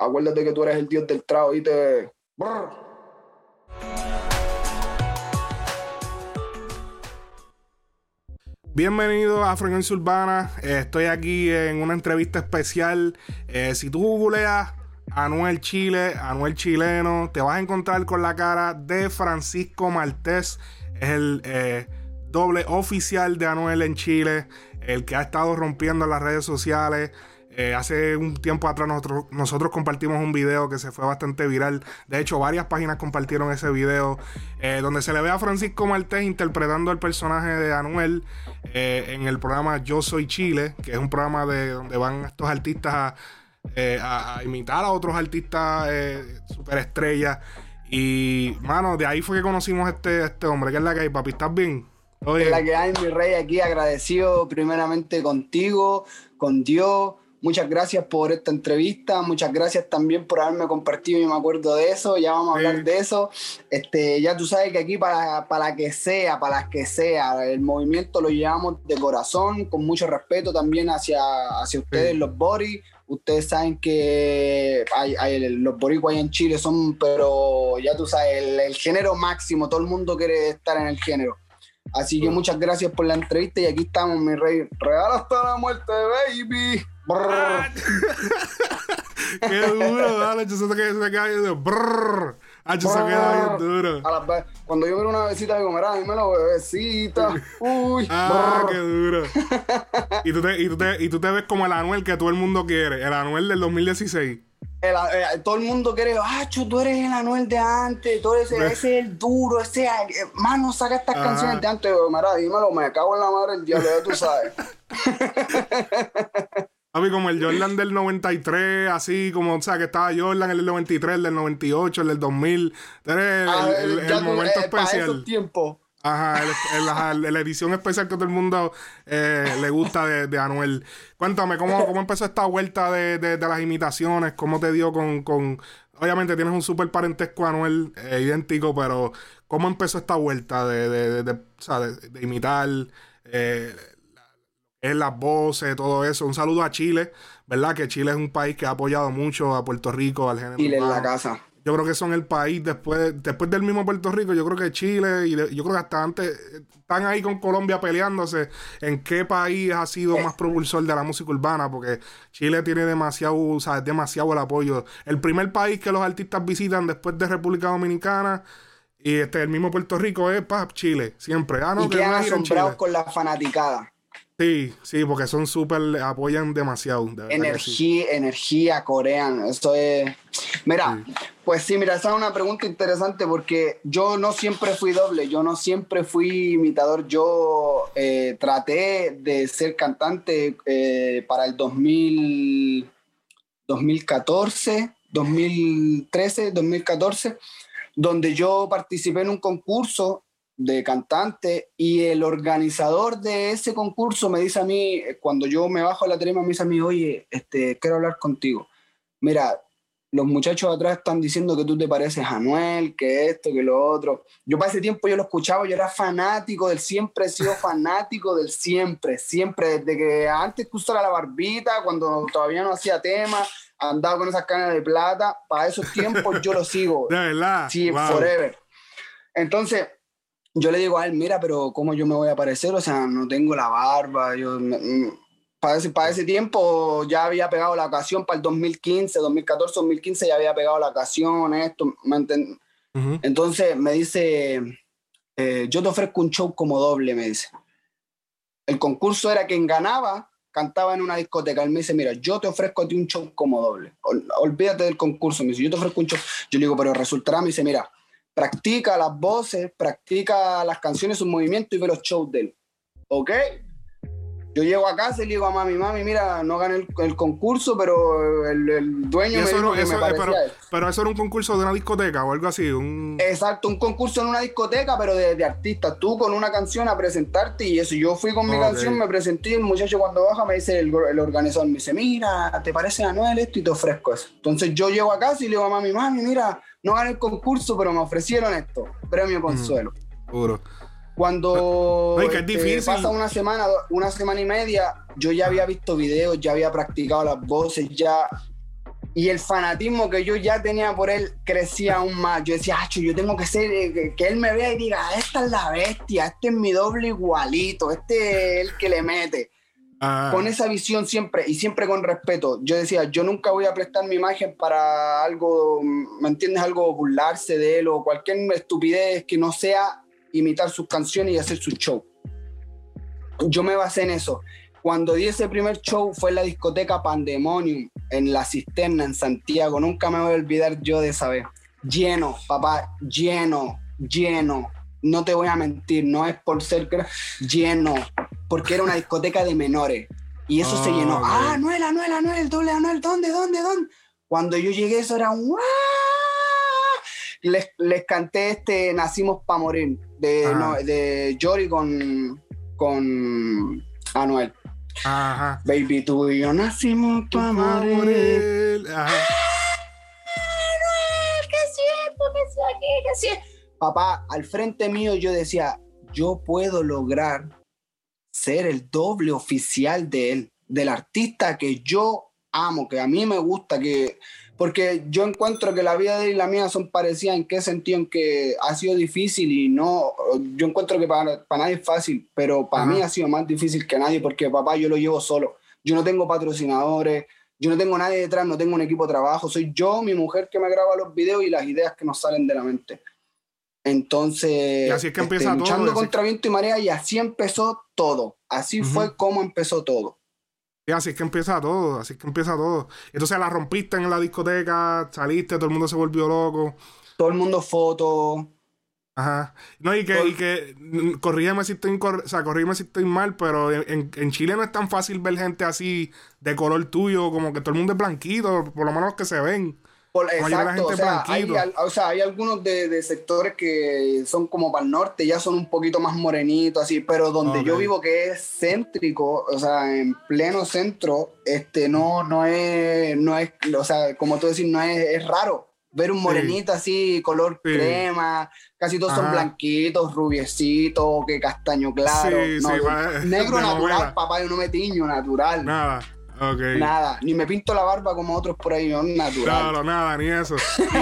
Acuérdate que tú eres el dios del trago y te... Bienvenido a Frecuencia Urbana. Estoy aquí en una entrevista especial. Eh, si tú googleas Anuel Chile, Anuel Chileno, te vas a encontrar con la cara de Francisco Martés. Es el eh, doble oficial de Anuel en Chile, el que ha estado rompiendo las redes sociales. Eh, hace un tiempo atrás nosotros, nosotros, compartimos un video que se fue bastante viral. De hecho, varias páginas compartieron ese video eh, donde se le ve a Francisco Martés interpretando el personaje de Anuel eh, en el programa Yo Soy Chile, que es un programa de donde van estos artistas a, imitar a otros artistas superestrellas. Y, mano, de ahí fue que conocimos a este, este hombre. que es la que hay, papi? ¿Estás bien? Es la que hay, mi rey, aquí agradecido primeramente contigo, con Dios Muchas gracias por esta entrevista, muchas gracias también por haberme compartido, yo me acuerdo de eso, ya vamos a hablar de eso. Este, ya tú sabes que aquí para, para que sea, para las que sea, el movimiento lo llevamos de corazón, con mucho respeto también hacia, hacia ustedes, los Boris. Ustedes saben que hay, los boricuas en Chile son, pero ya tú sabes, el, el género máximo, todo el mundo quiere estar en el género. Así que muchas gracias por la entrevista y aquí estamos, mi rey. Regala hasta la muerte, baby. Qué duro, dale, yo sé que se queda brrr. Ah, yo se queda bien duro. cuando yo miro una besita de comer, lo bebecita. Uy. Ah, qué duro. y, tú te, y, tú te, y tú te ves como el Anuel que todo el mundo quiere, el Anuel del 2016. El, eh, todo el mundo quiere, ah, tú eres el Anuel de antes, tú eres, ese es el duro, ese, eh, mano, saca estas canciones de antes, mira, dímelo, me cago en la madre del diablo, ya tú sabes. Como el Jordan del 93, así como, o sea, que estaba Jordan, el del 93, el del 98, el del 2000. Eres ah, el, el, momento especial. tiempo. Ajá, la edición especial que todo el mundo eh, le gusta de, Anuel. Cuéntame, ¿cómo, ¿cómo empezó esta vuelta de, de, las imitaciones? ¿Cómo te dio con, con... Obviamente tienes un súper parentesco a Anuel eh, idéntico, pero ¿cómo empezó esta vuelta de, de, o sea, de, imitar? Eh, es las voces, todo eso. Un saludo a Chile, ¿verdad? Que Chile es un país que ha apoyado mucho a Puerto Rico, al género. Chile en la casa. Yo creo que son el país después, después del mismo Puerto Rico. Yo creo que Chile y yo creo que hasta antes están ahí con Colombia peleándose en qué país ha sido más propulsor de la música urbana, porque Chile tiene demasiado, o sea, demasiado el apoyo. El primer país que los artistas visitan después de República Dominicana y este el mismo Puerto Rico es pa, Chile, siempre. Ah, no, y quedan asombrados con la fanaticada. Sí, sí, porque son súper, apoyan demasiado. energía, energía, corean. Esto es. Mira, pues sí, mira, esa es una pregunta interesante porque yo no siempre fui doble, yo no siempre fui imitador. Yo eh, traté de ser cantante eh, para el 2000, 2014, 2013, 2014, donde yo participé en un concurso de cantante y el organizador de ese concurso me dice a mí, cuando yo me bajo a la tarima, me dice a mí, oye, este, quiero hablar contigo. Mira, los muchachos atrás están diciendo que tú te pareces a Noel, que esto, que lo otro. Yo para ese tiempo yo lo escuchaba, yo era fanático del siempre, he sido fanático del siempre, siempre, desde que antes que usara la barbita, cuando todavía no hacía tema, andaba con esas canas de plata, para esos tiempos yo lo sigo. De verdad. Sí, forever. Entonces, yo le digo a él, mira, pero ¿cómo yo me voy a aparecer? O sea, no tengo la barba, yo... Mm, para ese, para ese tiempo ya había pegado la ocasión, para el 2015, 2014, 2015 ya había pegado la ocasión, esto, ¿me Entonces me dice, eh, yo te ofrezco un show como doble, me dice. El concurso era quien ganaba, cantaba en una discoteca. Él me dice, mira, yo te ofrezco a ti un show como doble. olvídate del concurso, me dice, yo te ofrezco un show. Yo le digo, pero resultará, me dice, mira, practica las voces, practica las canciones, sus movimientos y ve los shows de él. ¿Ok? Yo llego a casa y le digo a mami, mami, mira, no gané el, concurso, pero el, dueño me dijo que me eh, pero, pero, eso era un concurso de una discoteca o algo así. Un... Exacto, un concurso en una discoteca, pero de, de artistas. Tú con una canción a presentarte y eso. Yo fui con mi canción, me presenté y el muchacho cuando baja me dice, el, el, organizador me dice, mira, ¿te parece a Noel esto? Y te ofrezco eso. Entonces yo llego a casa y le digo a mami, mami, mira, no gané el concurso, pero me ofrecieron esto, premio consuelo. Puro. Cuando este, pasa una semana, una semana y media, yo ya había visto videos, ya había practicado las voces, ya Y el fanatismo que yo ya tenía por él crecía aún más. Yo decía, Acho, yo tengo que ser, eh, que, él me vea y diga, esta es la bestia, este es mi doble igualito, este es el que le mete. Ah. Con esa visión siempre y siempre con respeto. Yo decía, yo nunca voy a prestar mi imagen para algo, ¿me entiendes? Algo burlarse de él o cualquier estupidez que no sea imitar sus canciones y hacer su show. Yo me basé en eso. Cuando di ese primer show fue en la discoteca Pandemonium, en La Cisterna, en Santiago. Nunca me voy a olvidar yo de esa vez. Lleno, papá, lleno, lleno. No te voy a mentir, no es por ser lleno, porque era una discoteca de menores. Y eso se llenó. Ah, Anuel, Anuel, Anuel, doble Anuel, ¿dónde, dónde, dónde? Cuando yo llegué, eso era un les, les canté este Nacimos para morir de, ah. de Jory con, con Anuel. Ajá. Baby, tú y yo nacimos para morir. Ajá. Anuel, que siempre, que sea aquí, que siempre. Papá, al frente mío yo decía, yo puedo lograr ser el doble oficial de él, del artista que yo amo, que a mí me gusta, que porque yo encuentro que la vida de él y la mía son parecidas en qué sentido, en que ha sido difícil y no, yo encuentro que para, para nadie es fácil, pero para mí ha sido más difícil que nadie porque papá yo lo llevo solo, yo no tengo patrocinadores, yo no tengo nadie detrás, no tengo un equipo de trabajo, soy yo, mi mujer que me graba los videos y las ideas que nos salen de la mente. Entonces, así es que este, luchando contra viento y marea y así empezó todo, así fue como empezó todo así es que empieza todo, así es que empieza todo. Entonces la rompiste en la discoteca, saliste, todo el mundo se volvió loco. Todo el mundo foto. Ajá. No, y que, y que mm, corrígeme si estoy, o sea, corrígeme si estoy mal, pero en, en, Chile no es tan fácil ver gente así de color tuyo, como que todo el mundo es blanquito, por lo menos que se ven exacto, o sea, hay, o sea, hay, algunos de, sectores que son como para el norte, ya son un poquito más morenitos, así, pero donde yo vivo, que es céntrico, o sea, en pleno centro, este, no, no es, no es, o sea, como tú decís, no es, es raro ver un morenito así, color crema, casi todos son blanquitos, rubiecitos, que castaño claro. negro natural, papá, yo no me tiño, natural. Nada. Nada, ni me pinto la barba como otros por ahí, no natural. Claro, nada, ni eso.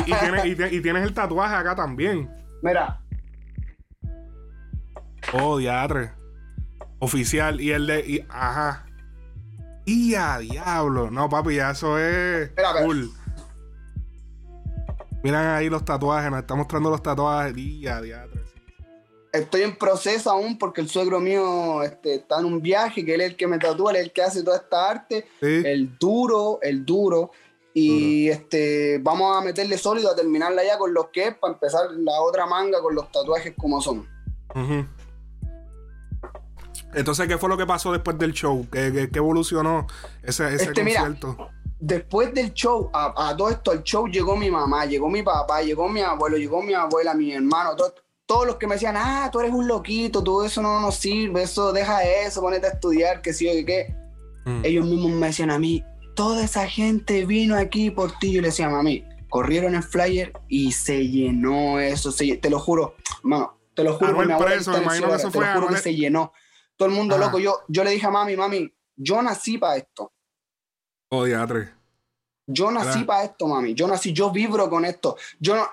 Y, tienes, el tatuaje acá también. Mira. Oh, diatre. Oficial. Y el de. ajá. Y a diablo. No, papi, ya eso es. cool. Miren ahí los tatuajes, nos está mostrando los tatuajes. Y a diatre estoy en proceso aún porque el suegro mío este, está en un viaje, que él es el que me tatúa, él es el que hace toda esta arte, el duro, el duro. Y este, vamos a meterle sólido a terminarla ya con los que es para empezar la otra manga con los tatuajes como son. Entonces, ¿qué fue lo que pasó después del show? ¿Qué, evolucionó ese, ese este, concierto? después del show, a, todo esto, al show llegó mi mamá, llegó mi papá, llegó mi abuelo, llegó mi abuela, mi hermano, todo, todos los que me decían, ah, tú eres un loquito, todo eso no nos sirve, eso, deja eso, ponete a estudiar, que sí o que qué. Mm. Ellos mismos me decían a mí, toda esa gente vino aquí por ti. Yo le decía, mami, corrieron el flyer y se llenó eso, te lo juro, mano, te lo juro, mi preso, te lo juro que se llenó. Todo el mundo loco. Yo, yo le dije a mami, mami, yo nací para esto. Oh, diatre. Yo nací para esto, mami. Yo nací, yo vibro con esto. Yo no,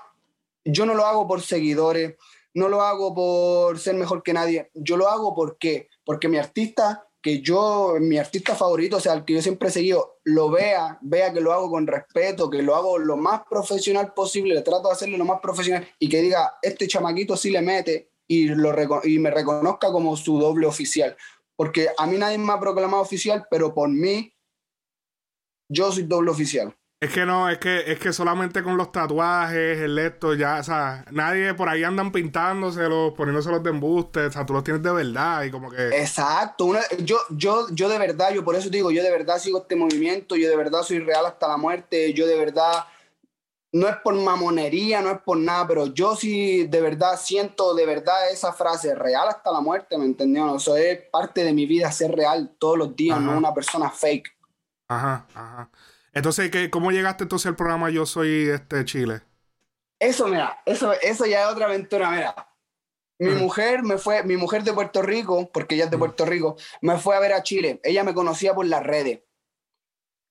yo no lo hago por seguidores no lo hago por ser mejor que nadie, yo lo hago porque, porque mi artista, que yo, mi artista favorito, o sea, el que yo siempre he seguido, lo vea, vea que lo hago con respeto, que lo hago lo más profesional posible, le trato de hacerlo lo más profesional y que diga, este chamaquito sí le mete y, lo y me reconozca como su doble oficial. Porque a mí nadie me ha proclamado oficial, pero por mí, yo soy doble oficial. Es que no, es que, es que solamente con los tatuajes, el esto, ya, o sea, nadie por ahí andan pintándoselos, poniéndoselos de embuste, o sea, tú los tienes de verdad y como que. Exacto, yo, yo, yo de verdad, yo por eso digo, yo de verdad sigo este movimiento, yo de verdad soy real hasta la muerte, yo de verdad, no es por mamonería, no es por nada, pero yo sí de verdad siento de verdad esa frase, real hasta la muerte, ¿me entendió? Eso es parte de mi vida, ser real todos los días, no una persona fake. Ajá, ajá. Entonces, ¿qué, ¿cómo llegaste entonces al programa Yo Soy este Chile? Eso, mira, eso, eso ya es otra aventura, mira. Mi mujer me fue, mi mujer de Puerto Rico, porque ella es de Puerto Rico, me fue a ver a Chile. Ella me conocía por las redes.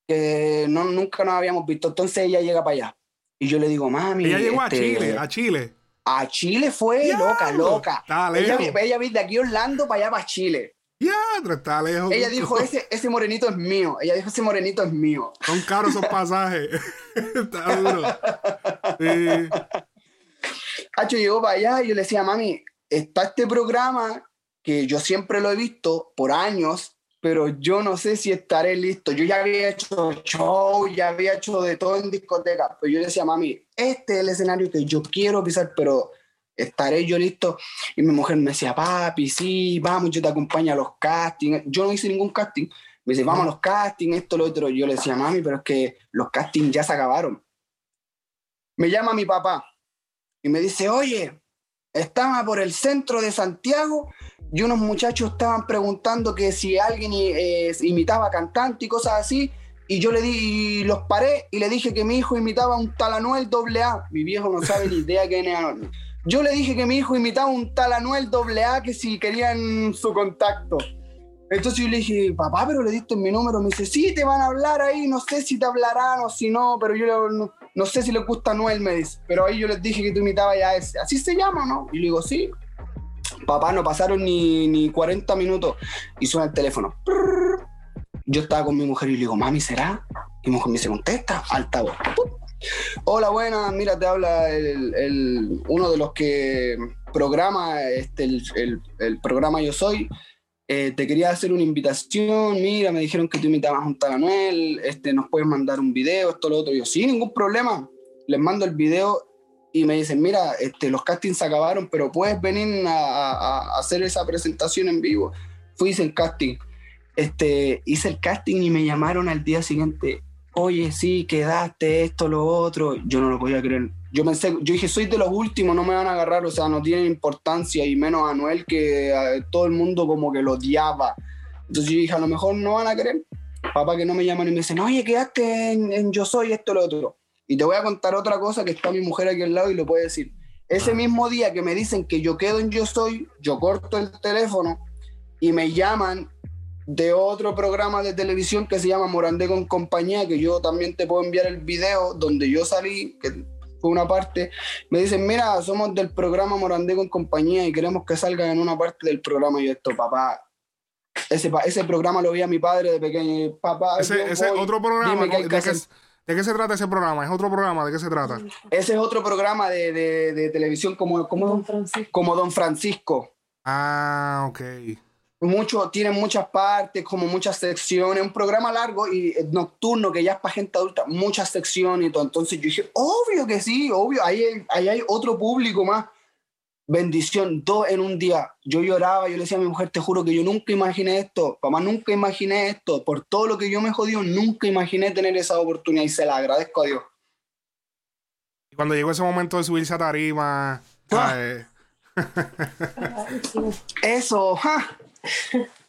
que no, nunca nos habíamos visto. Entonces ella llega para allá. Y yo le digo, mami. Ella llegó a este, Chile, a Chile. A Chile fue loca, loca. Ella, ella de aquí Orlando para allá, para Chile. Está lejos. Ella dijo, ese, ese morenito es mío. Ella dijo, ese morenito es mío. Son caros esos pasajes. está duro. Sí. Hacho llegó para allá y yo le decía, mami, está este programa que yo siempre lo he visto por años, pero yo no sé si estaré listo. Yo ya había hecho show, ya había hecho de todo en discoteca, pero yo le decía, mami, este es el escenario que yo quiero pisar, pero estaré yo listo. Y mi mujer me decía, papi, sí, vamos, yo te acompaño a los castings. Yo no hice ningún casting. Me dice, vamos a los castings, esto, lo otro. Yo le decía, mami, pero es que los castings ya se acabaron. Me llama mi papá y me dice, oye, estaba por el centro de Santiago y unos muchachos estaban preguntando que si alguien eh, imitaba cantante y cosas así. Y yo le di, los paré y le dije que mi hijo imitaba un tal Anuel AA. Mi viejo no sabe ni idea que es. Yo le dije que mi hijo imitaba un tal Anuel AA que si querían su contacto. Entonces yo le dije, papá, pero le diste mi número. Me dice, sí, te van a hablar ahí, no sé si te hablarán o si no, pero yo no, sé si le gusta Anuel, me dice. Pero ahí yo les dije que tú imitabas ya ese. Así se llama, ¿no? Y le digo, sí. Papá, no pasaron ni, ni 40 minutos y suena el teléfono. Yo estaba con mi mujer y le digo, mami, ¿será? Y mi mujer me dice, contesta, altavoz. Hola, buenas, mira, te habla el, uno de los que programa este, el, programa Yo Soy. Eh, te quería hacer una invitación, mira, me dijeron que tú invitabas a un tal Anuel, este, nos puedes mandar un video, esto, lo otro. yo, sí, ningún problema. Les mando el video y me dicen, mira, este, los castings se acabaron, pero puedes venir a, hacer esa presentación en vivo. Fui, hice el casting. Este, hice el casting y me llamaron al día siguiente oye, sí, quedaste esto, lo otro. Yo no lo podía creer. Yo pensé, yo dije, soy de los últimos, no me van a agarrar, o sea, no tienen importancia, y menos a Noel, que todo el mundo como que lo odiaba. Entonces yo dije, a lo mejor no van a querer. Papá que no me llaman y me dicen, oye, quedaste en, Yo Soy, esto, lo otro. Y te voy a contar otra cosa que está mi mujer aquí al lado y lo puede decir. Ese ah. mismo día que me dicen que yo quedo en Yo Soy, yo corto el teléfono y me llaman de otro programa de televisión que se llama Morandé con compañía, que yo también te puedo enviar el video donde yo salí, que fue una parte. Me dicen, mira, somos del programa Morandé con compañía y queremos que salgan en una parte del programa. Y esto, papá, ese, ese programa lo vi a mi padre de pequeño. Papá, ese, ese otro programa, ¿de, qué, se trata ese programa? ¿Es otro programa? ¿De qué se trata? Ese es otro programa de, de, televisión como, como, Don como Don Francisco. Ah, ok mucho, tiene muchas partes, como muchas secciones, un programa largo y nocturno que ya es para gente adulta, muchas secciones y todo. Entonces yo dije, obvio que sí, obvio, ahí, ahí hay otro público más. Bendición, dos en un día. Yo lloraba, yo le decía a mi mujer, te juro que yo nunca imaginé esto, papá, nunca imaginé esto, por todo lo que yo me jodió, nunca imaginé tener esa oportunidad y se la agradezco a Dios. Y cuando llegó ese momento de subirse a tarima, ah. eso, ja,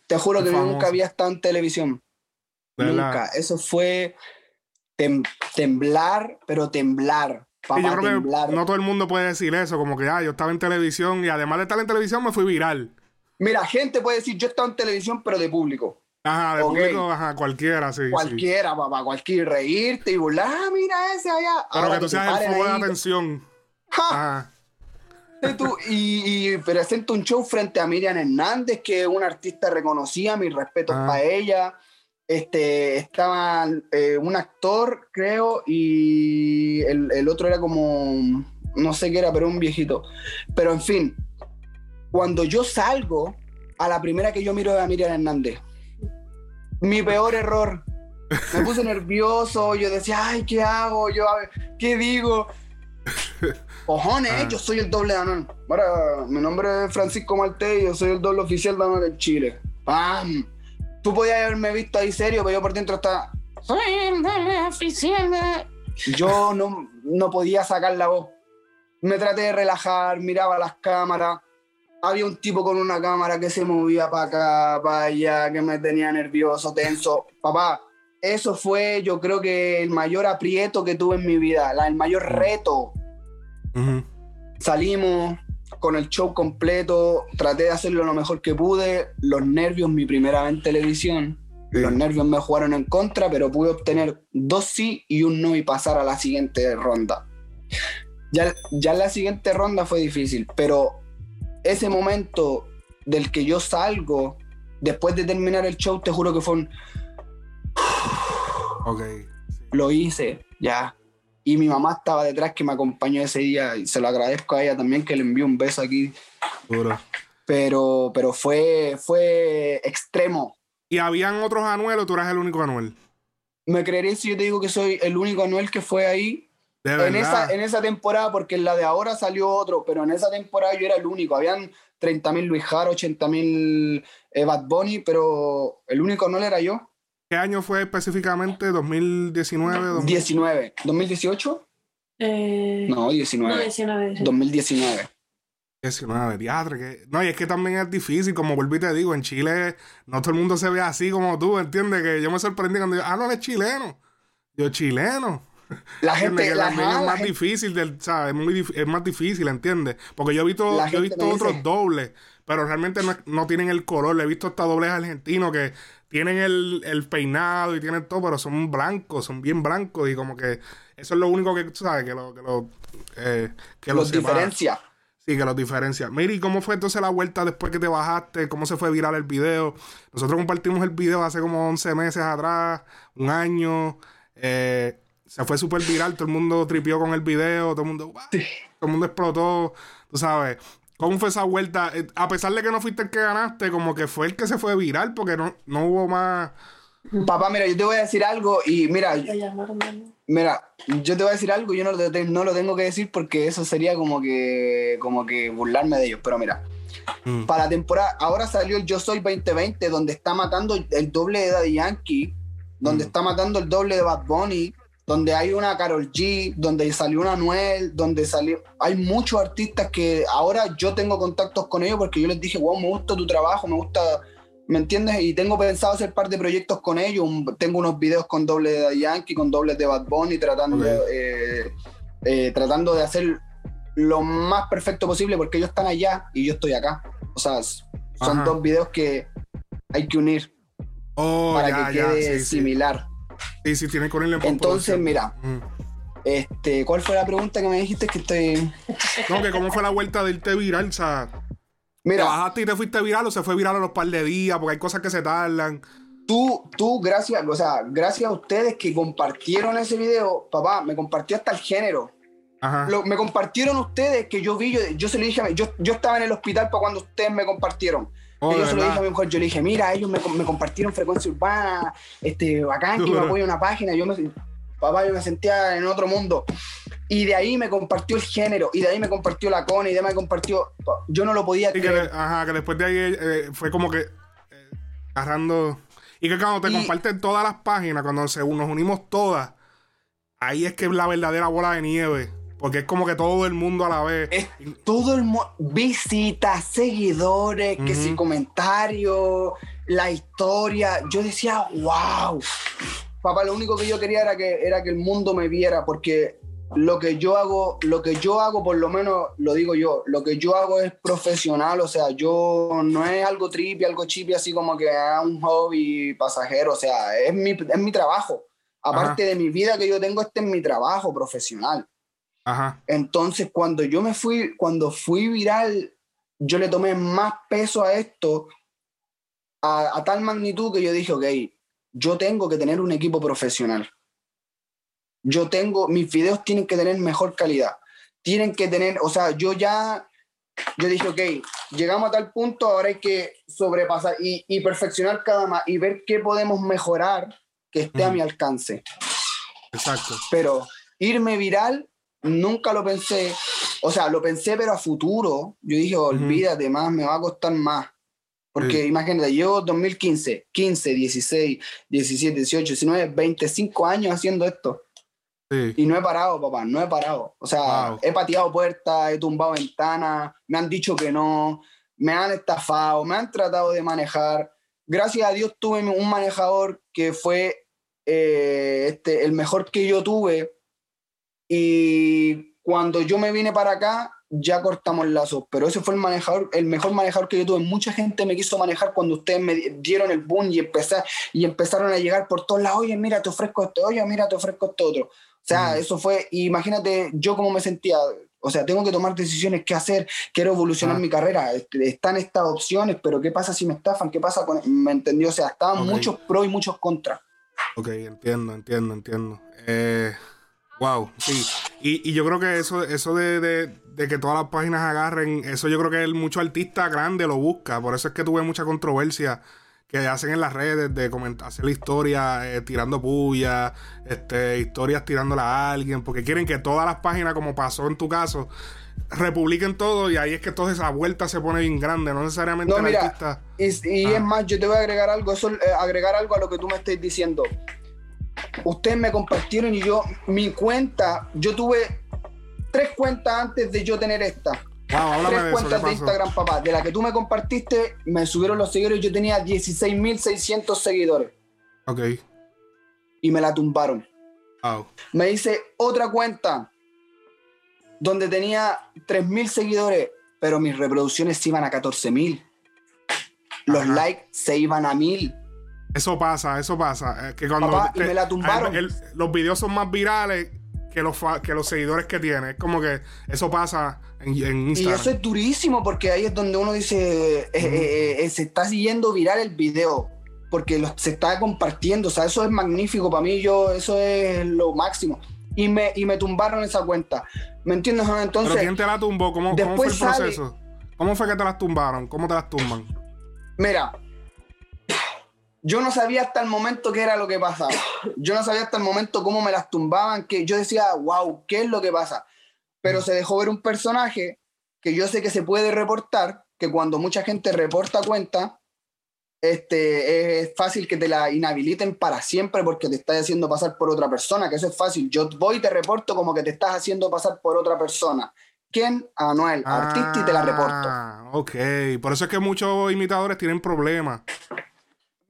te juro que nunca había estado en televisión. Nunca. Eso fue temblar, pero temblar. yo creo que no todo el mundo puede decir eso, como que ah, yo estaba en televisión y además de estar en televisión me fui viral. Mira, gente puede decir yo estaba en televisión, pero de público. Ajá, de público, ajá, cualquiera, sí. Cualquiera, papá, cualquier reírte y burlar, ah, mira ese allá. Pero que tú seas el foco de atención. Ajá y, presento un show frente a Miriam Hernández, que es una artista reconocida, mis respetos ah. para ella. Este, estaba eh, un actor, creo, y el, otro era como, no sé qué era, pero un viejito. Pero en fin, cuando yo salgo, a la primera que yo miro es a Miriam Hernández. Mi peor error. Me puse nervioso, yo decía, ay, ¿qué hago? Yo, ¿qué digo? Cojones, ah. yo soy el doble de Anuel. mi nombre es Francisco Marte y yo soy el doble oficial de Anuel en Chile. ¡Pam! Tú podías haberme visto ahí serio, pero yo por dentro estaba. Soy el doble oficial de. Yo no, no podía sacar la voz. Me traté de relajar, miraba las cámaras. Había un tipo con una cámara que se movía para acá, para allá, que me tenía nervioso, tenso. Papá, eso fue, yo creo que el mayor aprieto que tuve en mi vida, el mayor reto Salimos con el show completo, traté de hacerlo lo mejor que pude, los nervios, mi primera vez en televisión. Los nervios me jugaron en contra, pero pude obtener dos sí y un no y pasar a la siguiente ronda. Ya, ya la siguiente ronda fue difícil, pero ese momento del que yo salgo, después de terminar el show, te juro que fue un... Ok. Lo hice, ya. Y mi mamá estaba detrás que me acompañó ese día y se lo agradezco a ella también que le envió un beso aquí. Duro. Pero, pero fue, fue extremo. ¿Y habían otros Anuel o tú eras el único Anuel? Me creería si yo te digo que soy el único Anuel que fue ahí De en verdad. esa, en esa temporada, porque en la de ahora salió otro, pero en esa temporada yo era el único. Habían 30.000 Luis Jaro, 80.000 eh, Bad Bunny, pero el único Anuel era yo. ¿Qué año fue específicamente? ¿2019? 2000? 19. ¿2018? Eh, No, 19. no, 19. sí. 2019. 19, diatre, que... No, y es que también es difícil, como volví y te digo, en Chile no todo el mundo se ve así como tú, ¿entiendes? Que yo me sorprendí cuando yo, ah, no, él es chileno. Yo, chileno. La gente, Que la, también es más gente- difícil, del, ¿sabes? Es, muy es más difícil, ¿entiendes? Porque yo he visto, La yo he visto otros dice- dobles, pero realmente no, no tienen el color. He visto hasta dobles argentinos que tienen el, el peinado y tienen todo, pero son blancos, son bien blancos y como que eso es lo único que, tú ¿sabes? Que lo, que lo, eh, que los diferencia. Sí, que los diferencia. Miri, ¿cómo fue entonces la vuelta después que te bajaste? ¿Cómo se fue viral el video? Nosotros compartimos el video hace como 11 meses atrás, un año. eh, se fue súper viral, todo el mundo tripió con el video, todo el mundo, todo el mundo explotó, tú sabes. ¿Cómo fue esa vuelta? Eh, A pesar de que no fuiste el que ganaste, como que fue el que se fue viral porque no, no hubo más... Papá, mira, yo te voy a decir algo y mira, mira, yo te voy a decir algo y yo no lo, te- no lo tengo que decir porque eso sería como que, como que burlarme de ellos. Pero mira, Mm. para la temporada, ahora salió el Yo Soy 2020, donde está matando el doble de Daddy Yankee, donde Mm. está matando el doble de Bad Bunny, donde hay una Carol G, donde salió una Anuel, donde salió. Hay muchos artistas que ahora yo tengo contactos con ellos porque yo les dije, wow, me gusta tu trabajo, me gusta. ¿Me entiendes? Y tengo pensado hacer par de proyectos con ellos. Tengo unos videos con doble de Yankee, con dobles de Bad Bunny, tratando, Ok. eh, eh, tratando de hacer lo más perfecto posible porque ellos están allá y yo estoy acá. O sea, son Ajá. dos videos que hay que unir Oh, para ya, que quede sí. similar. Sí, sí, tienen que unirle en Entonces, mira, Mm. este, ¿cuál fue la pregunta que me dijiste que estoy? No, que cómo fue la vuelta de irte viral, o sea... ¿Te Mira, bajaste y te fuiste viral o se fue viral a los par de días? Porque hay cosas que se tardan. tú, tú, gracias, o sea, gracias a ustedes que compartieron ese video, papá, me compartió hasta el género. Ajá. Lo- me compartieron ustedes que yo vi, yo, yo se lo dije a mi- yo, yo estaba en el hospital para cuando ustedes me compartieron. Oh, yo se lo dije a mi mujer, yo le dije, mira, ellos me, me compartieron frecuencia urbana, este, bacán, que me apoya una página, yo me, papá, yo me sentía en otro mundo. Y de ahí me compartió el género, y de ahí me compartió la cone, y de ahí me compartió, yo no lo podía Sí, que, creer. ajá, que después de ahí eh, fue como que eh, agarrando. Y que cuando te Y- comparten todas las páginas, cuando se, nos unimos todas, ahí es que es la verdadera bola de nieve. Porque es como que todo el mundo a la vez. Es todo el mundo, visitas, seguidores, que si comentarios, la historia. Yo decía, wow. Papá, lo único que yo quería era que, era que el mundo me viera, porque lo que yo hago, lo que yo hago, por lo menos lo digo yo, lo que yo hago es profesional, o sea, yo no es algo trippy, algo chippy, así como que es un hobby pasajero, o sea, es mi, es mi trabajo. Aparte de mi vida que yo tengo, este es mi trabajo profesional. Ajá. Entonces, cuando yo me fui, cuando fui viral, yo le tomé más peso a esto a, a tal magnitud que yo dije, ok, yo tengo que tener un equipo profesional. Yo tengo, mis videos tienen que tener mejor calidad. Tienen que tener, o sea, yo ya, yo dije, ok, llegamos a tal punto, ahora hay que sobrepasar y, y perfeccionar cada más y ver qué podemos mejorar que esté a mi alcance Exacto. pero irme viral nunca lo pensé. O sea, lo pensé, pero a futuro. Yo dije, olvídate más, me va a costar más. Porque Sí. imagínate, yo 2015, 15, 16, 17, 18, 19, 25 años haciendo esto. Sí. Y no he parado, papá, no he parado. O sea, Wow. he pateado puertas, he tumbado ventanas, me han dicho que no, me han estafado, me han tratado de manejar. Gracias a Dios tuve un manejador que fue eh, este, el mejor que yo tuve. Y cuando yo me vine para acá, ya cortamos lazos, pero ese fue el manejador, el mejor manejador que yo tuve. Mucha gente me quiso manejar cuando ustedes me dieron el boom y, empezar, y empezaron a llegar por todos lados, oye, mira, te ofrezco esto, oye, mira, te ofrezco esto otro. O sea, eso fue, imagínate yo cómo me sentía, o sea, tengo que tomar decisiones, qué hacer, quiero evolucionar mi carrera, están estas opciones, pero ¿qué pasa si me estafan? ¿Qué pasa con...? ¿Me entendió? O sea, estaban muchos pros y muchos contras. Ok, entiendo, entiendo, entiendo. Eh, wow, sí. Y, y, yo creo que eso, eso de, de, de, que todas las páginas agarren, eso yo creo que el, mucho artista grande lo busca. Por eso es que tuve mucha controversia que hacen en las redes de comentar, hacer la historia eh, tirando puya, este, historias tirándola a alguien, porque quieren que todas las páginas, como pasó en tu caso, republiquen todo y ahí es que toda esa vuelta se pone bien grande, no necesariamente no, mira, Y, y es más, yo te voy a agregar algo, eso, eh, agregar algo a lo que tú me estás diciendo. Ustedes me compartieron y yo, mi cuenta, yo tuve tres cuentas antes de yo tener esta. Wow, tres cuentas de Instagram, papá. De la que tú me compartiste, me subieron los seguidores. Yo tenía 16.600 seguidores. Ok. Y me la tumbaron. Wow. Me hice otra cuenta donde tenía 3.000 seguidores, pero mis reproducciones se iban a 14.000. Los likes se iban a 1.000. Eso pasa, eso pasa. Eh, que cuando Papá, y me la tumbaron. el, los videos son más virales que los, que los seguidores que tiene. Es como que eso pasa en, en Instagram. Y eso es durísimo porque ahí es donde uno dice, eh, eh, eh, se está siguiendo viral el video porque lo, se está compartiendo. O sea, eso es magnífico para mí. Yo, eso es lo máximo. Y me, y me tumbaron esa cuenta. ¿Me entiendes? Entonces, ¿Pero quién te la tumbó? ¿Cómo, ¿cómo fue el proceso? Sale, ¿Cómo fue que te las tumbaron? ¿Cómo te las tumban? Mira, yo no sabía hasta el momento qué era lo que pasaba. Yo no sabía hasta el momento cómo me las tumbaban, que yo decía, wow, ¿qué es lo que pasa? Pero se dejó ver un personaje que yo sé que se puede reportar, que cuando mucha gente reporta cuenta, este, es fácil que te la inhabiliten para siempre porque te estás haciendo pasar por otra persona, que eso es fácil. Yo voy y te reporto como que te estás haciendo pasar por otra persona. ¿Quién? Anuel, Ah, artista y te la reporto. Ok, por eso es que muchos imitadores tienen problemas.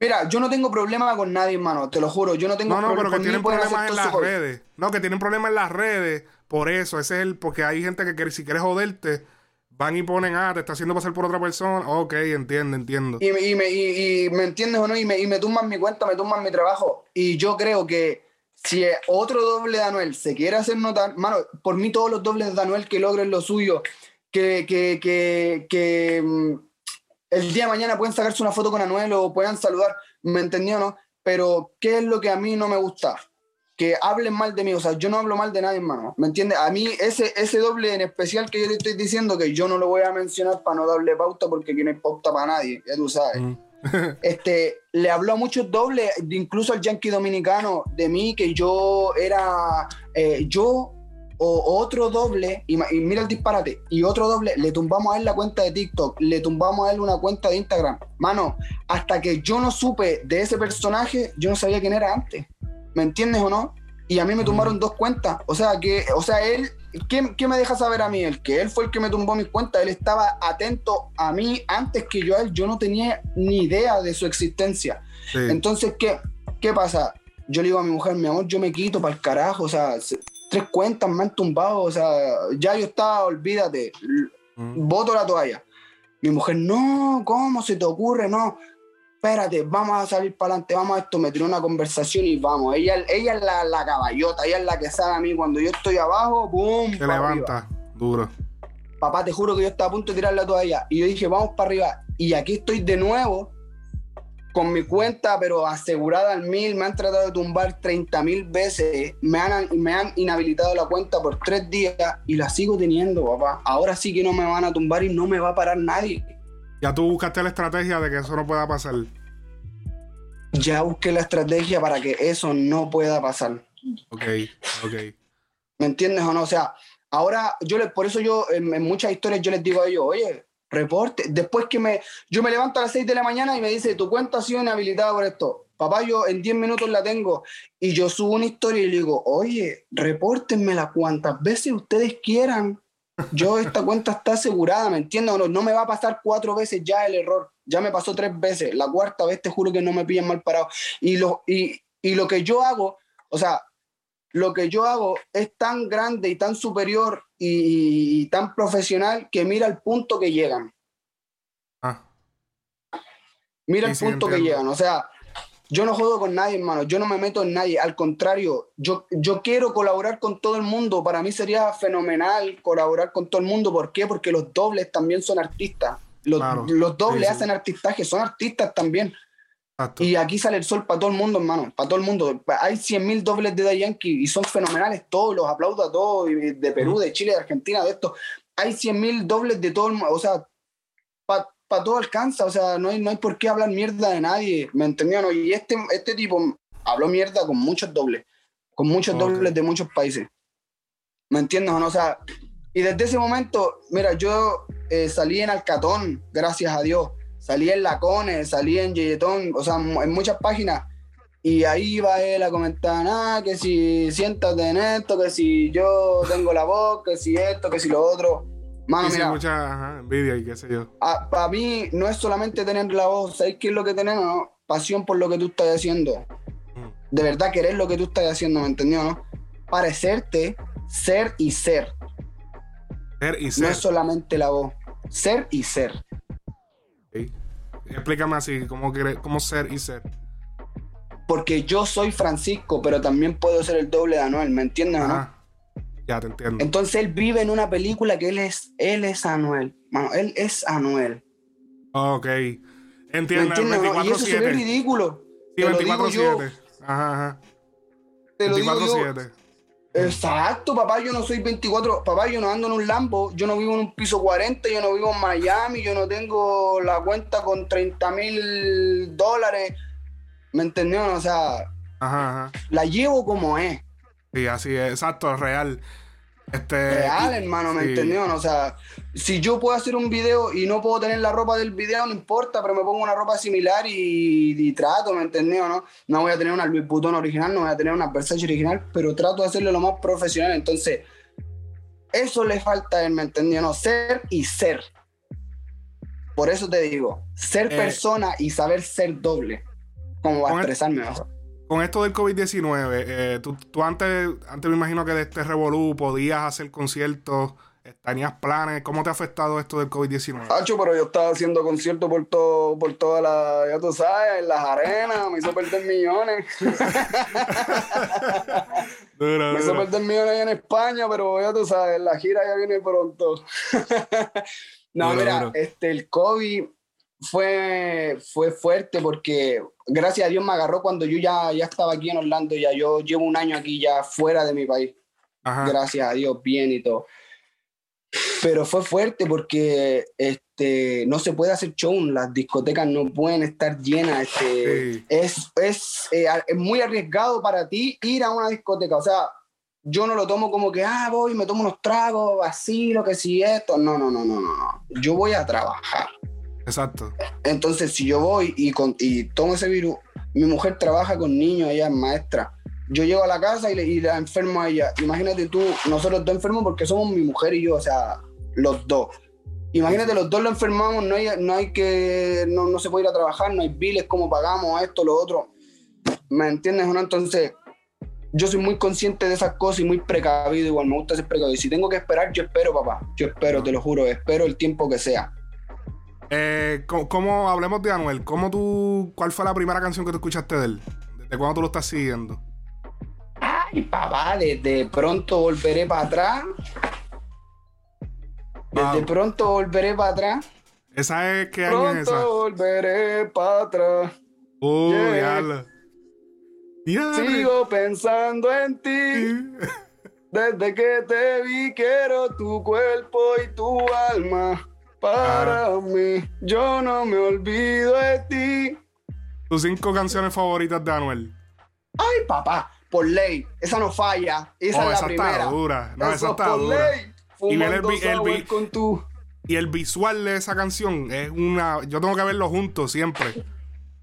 Mira, yo no tengo problema con nadie, hermano, te lo juro. Yo no tengo No, no, pero que tienen problemas en las redes. No, que tienen problemas en las redes. Por eso, ese es el. Porque hay gente que si quieres joderte, van y ponen, ah, te está haciendo pasar por otra persona. Ok, entiendo, entiendo. Y, me- y me, y- y me entiendes o no, y me, y me tumban mi cuenta, me tumban mi trabajo. Y yo creo que si otro doble de Anuel se quiere hacer notar, mano, por mí todos los dobles de Anuel que logren lo suyo, que, que, que, que mm, el día de mañana pueden sacarse una foto con Anuel o puedan saludar, ¿me entendió no? Pero, ¿qué es lo que a mí no me gusta? Que hablen mal de mí, o sea, yo no hablo mal de nadie, hermano, ¿me entiendes? A mí ese, ese doble en especial que yo le estoy diciendo, que yo no lo voy a mencionar para no darle pauta, porque aquí no hay pauta para nadie, ya tú sabes Mm. este, le habló a muchos dobles, incluso al yankee dominicano, de mí, que yo era eh, yo o otro doble, y, mira el disparate, y otro doble, le tumbamos a él la cuenta de TikTok, le tumbamos a él una cuenta de Instagram. Mano, hasta que yo no supe de ese personaje, yo no sabía quién era antes. ¿Me entiendes o no? Y a mí me tumbaron dos cuentas. O sea, que, o sea, él, ¿qué, qué me deja saber a mí? El que él fue el que me tumbó mis cuentas. Él estaba atento a mí antes que yo a él. Yo no tenía ni idea de su existencia. Sí. Entonces, ¿qué, ¿qué pasa? Yo le digo a mi mujer, mi amor, yo me quito para el carajo. O sea, se- tres cuentas me han tumbado. O sea, ya yo estaba, olvídate. Mm. Boto la toalla. Mi mujer, no, ¿cómo se te ocurre? No, espérate, vamos a salir para adelante, vamos a esto, me tiró una conversación y vamos. Ella, ella es la, la caballota, ella es la que sabe a mí cuando yo estoy abajo, ¡boom! Se arriba. levanta, duro. Papá, te juro que yo estaba a punto de tirar la toalla. Y yo dije, vamos para arriba. Y aquí estoy de nuevo con mi cuenta, pero asegurada al mil. Me han tratado de tumbar 30 mil veces. Me han, me han inhabilitado la cuenta por tres días y la sigo teniendo, papá. Ahora sí que no me van a tumbar y no me va a parar nadie. Ya tú buscaste la estrategia de que eso no pueda pasar. Ya busqué la estrategia para que eso no pueda pasar. Ok, ok. ¿Me entiendes o no? O sea, ahora yo les, por eso yo en, en muchas historias yo les digo a ellos, oye, reporte. Después que me, yo me levanto a las 6 de la mañana y me dice, tu cuenta ha sido inhabilitada por esto. Papá, yo en 10 minutos la tengo y yo subo una historia y le digo, oye, repórtenmela cuantas veces ustedes quieran. Yo, esta cuenta está asegurada, ¿me entiendes no? No me va a pasar cuatro veces ya el error. Ya me pasó tres veces. La cuarta vez te juro que no me pillan mal parado. Y lo, y, y lo que yo hago, o sea, lo que yo hago es tan grande y tan superior y, y tan profesional que mira el punto que llegan. Ah, Mira Sí, el sí, punto que llegan. O sea, yo no juego con nadie, hermano. Yo no me meto en nadie. Al contrario, yo, yo quiero colaborar con todo el mundo. Para mí sería fenomenal colaborar con todo el mundo. ¿Por qué? Porque los dobles también son artistas. Los, Claro. los dobles sí. hacen artistaje, son artistas también. Exacto. Y aquí sale el sol para todo el mundo, hermano. Para todo el mundo. Hay 100.000 dobles de Daddy Yankee y son fenomenales todos. Los aplaudo a todos. De Perú, de Chile, de Argentina, de esto. Hay 100.000 dobles de todo el mundo. O sea, para todo alcanza. O sea, no hay, no hay por qué hablar mierda de nadie. ¿Me entendieron? Y este, este tipo habló mierda con muchos dobles. Con muchos Ok. dobles de muchos países. ¿Me entiendes o no? O sea, y desde ese momento, mira, yo eh, salí en Alcatón, gracias a Dios. Salí en Lacones, salí en Yeyetón, o sea, en muchas páginas. Y ahí iba él a comentar, ah, que si siéntate en esto, que si yo tengo la voz, que si esto, que si lo otro. Mano, mira, mucha ajá, envidia y qué sé yo. para mí no es solamente tener la voz, ¿sabes qué es lo que tenemos? no? Pasión por lo que tú estás haciendo. Mm. De verdad querer lo que tú estás haciendo, ¿me entendió, no? Parecerte, ser y ser. Ser y No ser. es solamente la voz. Ser y ser. Explícame así, ¿cómo, cómo ser y ser? Porque yo soy Francisco, pero también puedo ser el doble de Anuel, ¿me entiendes o no? Ya te entiendo. Entonces él vive en una película que él es, él es Anuel. Mano, él es Anuel. Ok. ¿Me Entiendo, entiendes? o no? Y eso se ve 24-7. ridículo. Sí, Te lo digo yo, 24-7. Ajá, ajá. te lo digo yo. 24-7. Exacto, papá, yo no soy 24, papá, yo no ando en un Lambo, yo no vivo en un piso 40, yo no vivo en Miami, yo no tengo la cuenta con 30 mil dólares, ¿me entendió? O sea, Ajá, ajá. la llevo como es, Sí, así es. Exacto, real. Este, real, hermano, ¿me sí. entendió? O sea, si yo puedo hacer un video y no puedo tener la ropa del video, no importa, pero me pongo una ropa similar y, y trato, ¿me entendió? No? no voy a tener una Louis Vuitton original, no voy a tener una Versace original, pero trato de hacerlo lo más profesional, entonces... Eso le falta a él, ¿me entendió? No, ser y ser. Por eso te digo, ser Eh, persona y saber ser doble. Como va a expresarme mejor. Con esto del COVID-19, eh, tú, tú antes, antes me imagino que de este revolú podías hacer conciertos, tenías planes. ¿Cómo te ha afectado esto del COVID-19? Hacho, pero yo estaba haciendo conciertos por todo, por toda la, ya tú sabes, en las arenas, me hizo perder millones. Me hizo perder millones ahí en España, pero ya tú sabes, la gira ya viene pronto. no, mira, este, el COVID fue, fue fuerte porque gracias a Dios me agarró cuando yo ya, ya estaba aquí en Orlando, ya yo llevo un año aquí ya fuera de mi país. Ajá. Gracias a Dios, bien y todo. Pero fue fuerte porque este, no se puede hacer show, las discotecas no pueden estar llenas. Este, Sí. es, es, eh, es muy arriesgado para ti ir a una discoteca. O sea, yo no lo tomo como que, ah, voy, me tomo unos tragos, vacilo, que si esto. No, no, no, no. no. Yo voy a trabajar. Exacto. Entonces, si yo voy y, con, y tomo ese virus, mi mujer trabaja con niños, ella es maestra. Yo llego a la casa y, le, y la enfermo a ella. Imagínate tú, nosotros dos enfermos porque somos mi mujer y yo, o sea, los dos. Imagínate, los dos lo enfermamos, no hay, no hay que, no, no se puede ir a trabajar, no hay biles, cómo pagamos esto, lo otro. ¿Me entiendes no? Entonces, yo soy muy consciente de esas cosas y muy precavido, igual me gusta ser precavido. Si tengo que esperar, yo espero, papá. Yo espero, te lo juro, espero el tiempo que sea. Eh, ¿cómo, cómo- hablemos de Anuel? ¿Cómo tú, ¿Cuál fue la primera canción que tú escuchaste de él? ¿Desde cuándo tú lo estás siguiendo? Ay, papá, desde pronto volveré para atrás. Desde pronto volveré para atrás. ¿Esa es qué año es Pronto esa? volveré para atrás. Uh, Yeah. Sigo pensando en ti. Desde que te vi, quiero tu cuerpo y tu alma. Para Ah. mí, yo no me olvido de ti. Tus cinco canciones favoritas de Anuel. Ay, papá, por ley, esa no falla. Esa Oh, es la esa está primera. dura. No, Eso esa es está por dura. ley. Y el el con tu. Y el visual de esa canción es una. Yo tengo que verlo juntos siempre.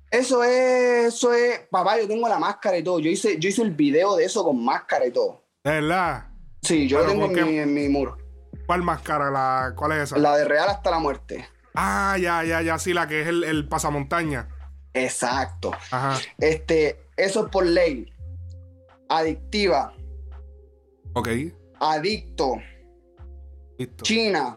Eso es, eso es, papá, yo tengo la máscara y todo. Yo hice, yo hice el video de eso con máscara y todo. De verdad. Sí, yo lo tengo ¿con en mi, en mi muro. ¿Cuál máscara? La, ¿Cuál es esa? La de Real hasta la muerte. Ah, ya, ya, ya. Sí, la que es el, el pasamontaña. Exacto. Ajá. Este, eso es por ley. Adictiva. Ok. Adicto, Listo. China.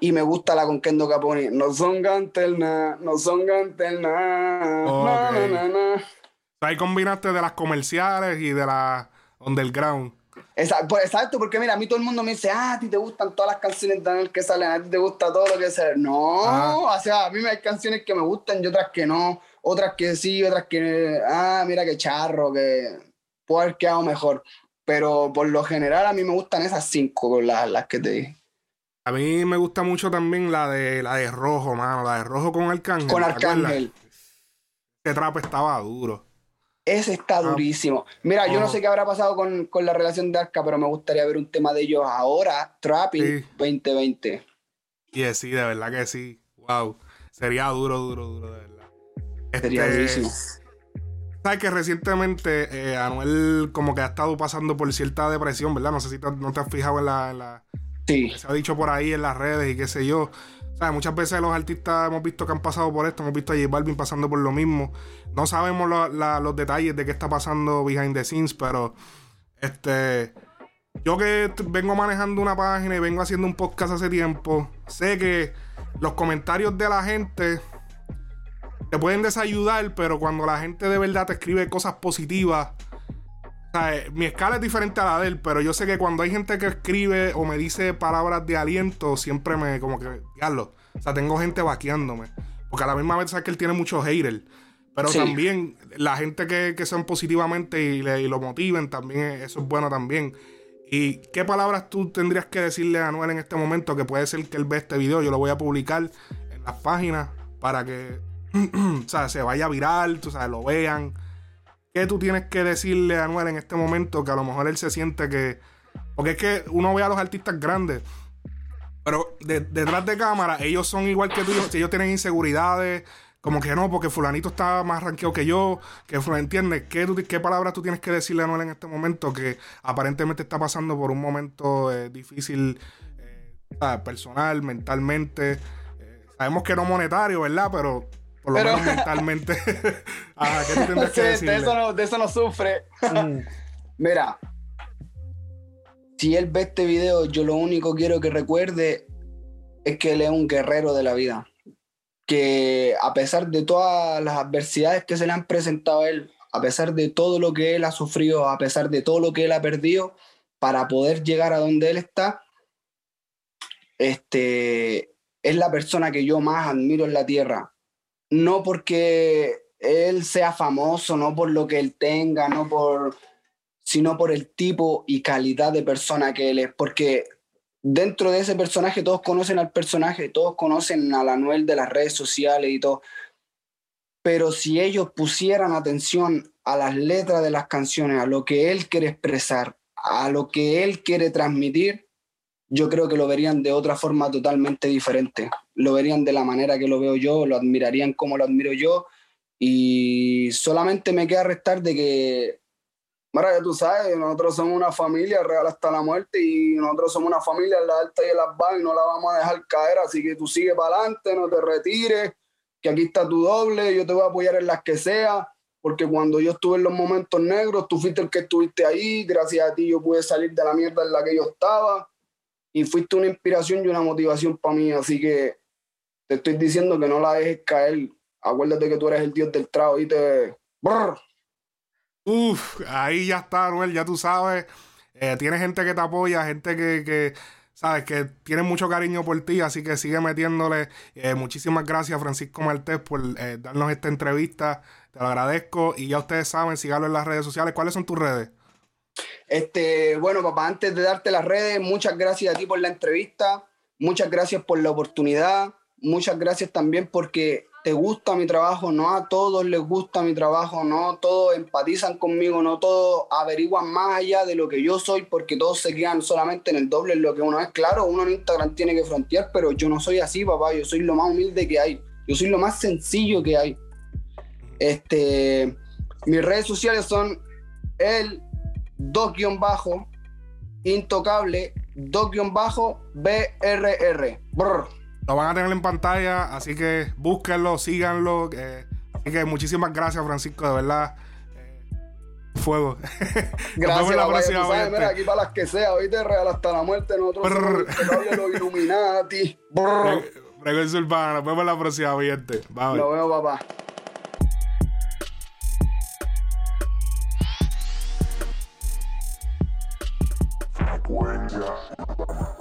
Y me gusta la con Kendo Capone. No son ganterna, no son ganterna. Ok. Na, na, na, na. Ahí combinaste de las comerciales y de la underground. Exacto, porque mira, a mí todo el mundo me dice, ah, a ti te gustan todas las canciones de Anuel que salen, a ti te gusta todo lo que sale. No, Ah. o sea, a mí me hay canciones que me gustan y otras que no, otras que sí, otras que, ah, mira qué charro, que puede haber quedado mejor. Pero por lo general a mí me gustan esas cinco, las, las que te dije. A mí me gusta mucho también la de la de rojo, mano. La de rojo con Arcángel. Con. Arcángel. Ese trap estaba duro. Ese está Ah. durísimo. Mira, yo no Oh. sé qué habrá pasado con, con la relación de Arca, pero me gustaría ver un tema de ellos ahora, Trapping Sí. 2020. Y eh, sí, de verdad que sí. Wow. Sería duro, duro, duro, de verdad. Sería Este, durísimo. Sabes que recientemente eh, Anuel como que ha estado pasando por cierta depresión, ¿verdad? No sé si te- no te has fijado en la, en la- Sí. Se ha dicho por ahí en las redes y qué sé yo. ¿Sabes? Muchas veces los artistas hemos visto que han pasado por esto, hemos visto a J Balvin pasando por lo mismo. No sabemos los detalles de qué está pasando behind the scenes, pero este yo que vengo manejando una página y vengo haciendo un podcast hace tiempo, sé que los comentarios de la gente te pueden desayudar, pero cuando la gente de verdad te escribe cosas positivas, eh, mi escala es diferente a la de él, pero yo sé que cuando hay gente que escribe o me dice palabras de aliento, siempre me como que, diablo, o sea, tengo gente vaqueándome. Porque a la misma vez sabes que él tiene muchos haters. Pero Sí. también la gente que, que son positivamente y, le- y lo motiven, también eh, eso es bueno también. ¿Y qué palabras tú tendrías que decirle a Anuel en este momento? Que puede ser que él ve este video, yo lo voy a publicar en las páginas para que o sea, se vaya viral, tú sabes, lo vean. ¿Qué tú tienes que decirle a Anuel en este momento que a lo mejor él se siente que... Porque es que uno ve a los artistas grandes, pero de- detrás de cámara ellos son igual que tú, ellos, ellos tienen inseguridades, como que no, porque fulanito está más ranqueado que yo, que fulanito, ¿entiendes? ¿Qué, ¿Qué palabras tú tienes que decirle a Anuel en este momento que aparentemente está pasando por un momento eh, difícil, eh, personal, mentalmente? Eh, sabemos que no monetario, ¿verdad? Pero por lo Pero- menos mentalmente. Ajá, ¿qué tú tendrías que Sí, de, eso no, de eso no sufre. Mm. Mira, si él ve este video, yo lo único quiero que recuerde es que él es un guerrero de la vida. Que a pesar de todas las adversidades que se le han presentado a él, a pesar de todo lo que él ha sufrido, a pesar de todo lo que él ha perdido, para poder llegar a donde él está, este, es la persona que yo más admiro en la tierra. No porque él sea famoso, no por lo que él tenga, no por, sino por el tipo y calidad de persona que él es. Porque dentro de ese personaje todos conocen al personaje, todos conocen al Anuel de las redes sociales y todo. Pero si ellos pusieran atención a las letras de las canciones, a lo que él quiere expresar, a lo que él quiere transmitir, yo creo que lo verían de otra forma totalmente diferente. Lo verían de la manera que lo veo yo, lo admirarían como lo admiro yo. Y solamente me queda restar de que, mira, ya tú sabes, nosotros somos una familia real hasta la muerte y nosotros somos una familia en la alta y en las bajas y no la vamos a dejar caer. Así que tú sigue para adelante, no te retires, que aquí está tu doble, yo te voy a apoyar en las que sea. Porque cuando yo estuve en los momentos negros, tú fuiste el que estuviste ahí, gracias a ti yo pude salir de la mierda en la que yo estaba y fuiste una inspiración y una motivación para mí, así que te estoy diciendo que no la dejes caer. Acuérdate que tú eres el dios del trago y te... Brr. Uf, ahí ya está, Anuel, ya tú sabes. Eh, tiene gente que te apoya, gente que, que, sabes, que tiene mucho cariño por ti, así que sigue metiéndole. Eh, muchísimas gracias, Francisco Martés, por eh, darnos esta entrevista. Te lo agradezco. Y ya ustedes saben, síganlo en las redes sociales. ¿Cuáles son tus redes? Este, bueno, papá, antes de darte las redes, muchas gracias a ti por la entrevista, muchas gracias por la oportunidad, muchas gracias también porque te gusta mi trabajo, no a todos les gusta mi trabajo, no todos empatizan conmigo, no todos averiguan más allá de lo que yo soy porque todos se quedan solamente en el doble en lo que uno es. Claro, uno en Instagram tiene que frontear, pero yo no soy así, papá, yo soy lo más humilde que hay, yo soy lo más sencillo que hay. Este, mis redes sociales son el dos guion bajo, intocable, dos guion bajo, BRR. Brr. Lo van a tener en pantalla, así que búsquenlo, síganlo. eh, así que muchísimas gracias, Francisco, de verdad. Eh, Fuego. Gracias, Nos vemos la papá, ya próxima sabes, mira, aquí para las que sea, hoy real hasta la muerte, nosotros somos los Illuminati. Brr. Fregón Urbana. Nos vemos la próxima. Bye. Lo veo, papá. huella.